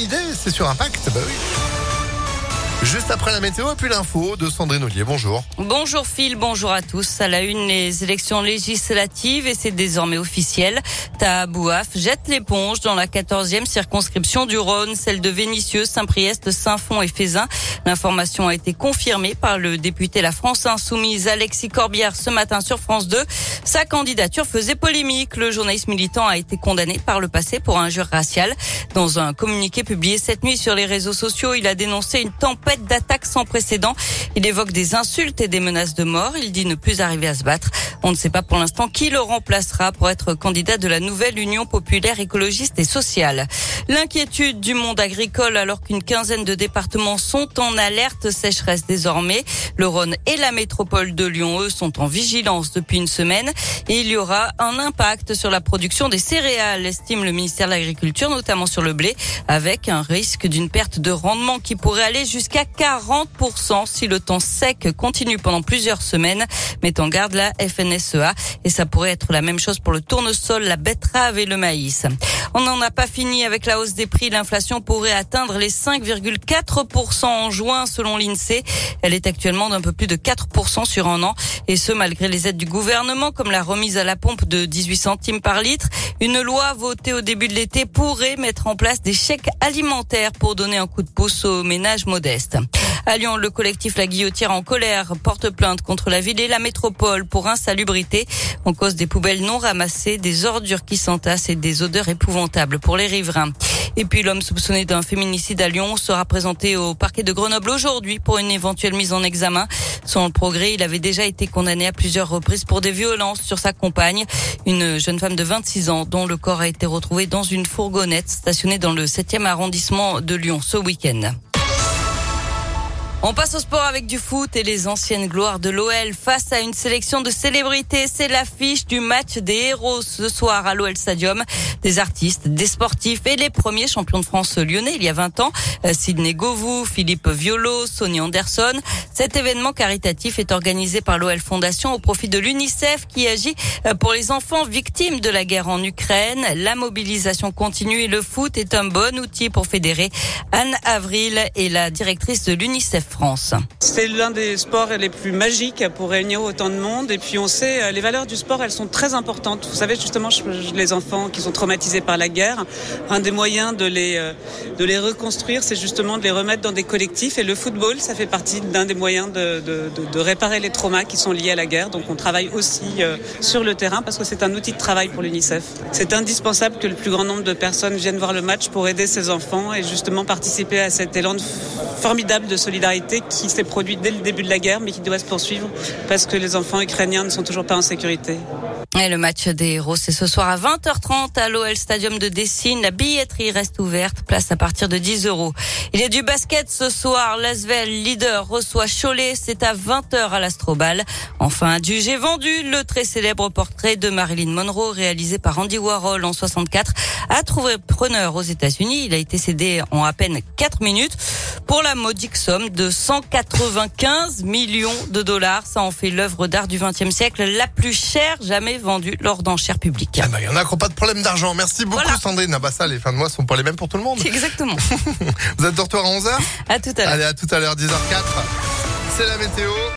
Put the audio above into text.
idée, c'est sur Impact. Bah oui. Juste après la météo et puis l'info de Sandrine Ollier. Bonjour. Bonjour Phil, bonjour à tous. À la une, les élections législatives et c'est désormais officiel. Tahabouaf jette l'éponge dans la 14e circonscription du Rhône, celle de Vénissieux, Saint-Priest, Saint-Fond et Fézin. L'information a été confirmée par le député La France Insoumise Alexis Corbière ce matin sur France 2. Sa candidature faisait polémique. Le journaliste militant a été condamné par le passé pour injure raciale. Dans un communiqué publié cette nuit sur les réseaux sociaux, il a dénoncé une tempête d'attaques sans précédent. Il évoque des insultes et des menaces de mort. Il dit ne plus arriver à se battre. On ne sait pas pour l'instant qui le remplacera pour être candidat de la nouvelle Union populaire écologiste et sociale. L'inquiétude du monde agricole alors qu'une quinzaine de départements sont en alerte sécheresse désormais. Le Rhône et la métropole de Lyon, eux, sont en vigilance depuis une semaine et il y aura un impact sur la production des céréales, estime le ministère de l'Agriculture, notamment sur le blé, avec un risque d'une perte de rendement qui pourrait aller jusqu'à 40% si le temps sec continue pendant plusieurs semaines, met en garde la FNSEA et ça pourrait être la même chose pour le tournesol, la betterave et le maïs. On n'en a pas fini avec la hausse des prix. L'inflation pourrait atteindre les 5,4% en juin selon l'INSEE. Elle est actuellement d'un peu plus de 4% sur un an et ce malgré les aides du gouvernement comme la remise à la pompe de 18 centimes par litre. Une loi votée au début de l'été pourrait mettre en place des chèques alimentaires pour donner un coup de pouce aux ménages modestes. À Lyon, le collectif La Guillotière en colère porte plainte contre la ville et la métropole pour insalubrité en cause des poubelles non ramassées, des ordures qui s'entassent et des odeurs épouvantables pour les riverains. Et puis l'homme soupçonné d'un féminicide à Lyon sera présenté au parquet de Grenoble aujourd'hui pour une éventuelle mise en examen. Selon le progrès, il avait déjà été condamné à plusieurs reprises pour des violences sur sa compagne, une jeune femme de 26 ans dont le corps a été retrouvé dans une fourgonnette stationnée dans le 7e arrondissement de Lyon ce week-end. On passe au sport avec du foot et les anciennes gloires de l'OL face à une sélection de célébrités. C'est l'affiche du match des héros ce soir à l'OL Stadium. Des artistes, des sportifs et les premiers champions de France lyonnais il y a 20 ans. Euh, Sidney Govou, Philippe Violo, Sonny Anderson. Cet événement caritatif est organisé par l'OL Fondation au profit de l'UNICEF qui agit euh, pour les enfants victimes de la guerre en Ukraine. La mobilisation continue et le foot est un bon outil pour fédérer. Anne Avril est la directrice de l'UNICEF C'est l'un des sports les plus magiques pour réunir autant de monde. Et puis on sait, euh, les valeurs du sport, elles sont très importantes. Vous savez, justement, les enfants qui sont traumatisés par la guerre, un des moyens de les, euh, de les reconstruire, c'est justement de les remettre dans des collectifs. Et le football, ça fait partie d'un des moyens de, de, de, réparer les traumas qui sont liés à la guerre. Donc on travaille aussi euh, sur le terrain parce que c'est un outil de travail pour l'UNICEF. C'est indispensable que le plus grand nombre de personnes viennent voir le match pour aider ces enfants et justement participer à cet élan formidable de solidarité qui s'est produit dès le début de la guerre, mais qui doit se poursuivre parce que les enfants ukrainiens ne sont toujours pas en sécurité. Le match des héros, c'est ce soir à 20h30 à l'OL Stadium de Dessine. La billetterie reste ouverte, place à partir de 10 euros. Il y a du basket ce soir. L'Asvel, leader, reçoit Cholet. C'est à 20h à l'Astrobal. Enfin, du J'ai vendu le très célèbre portrait de Marilyn Monroe réalisé par Andy Warhol en 64 a trouvé preneur aux États-Unis. Il a été cédé en à peine 4 minutes pour la modique somme de 195 millions de dollars. Ça en fait l'œuvre d'art du XXe siècle la plus chère jamais vendue lors d'enchères publiques. Ah bah, il y en a qui n'ont pas de problème d'argent. Merci beaucoup Sandrine. Ah bah ça, les fins de mois sont pas les mêmes pour tout le monde. Exactement. Vous êtes de retour à 11h À tout à l'heure. Allez, à tout à l'heure, 10h04. C'est la météo.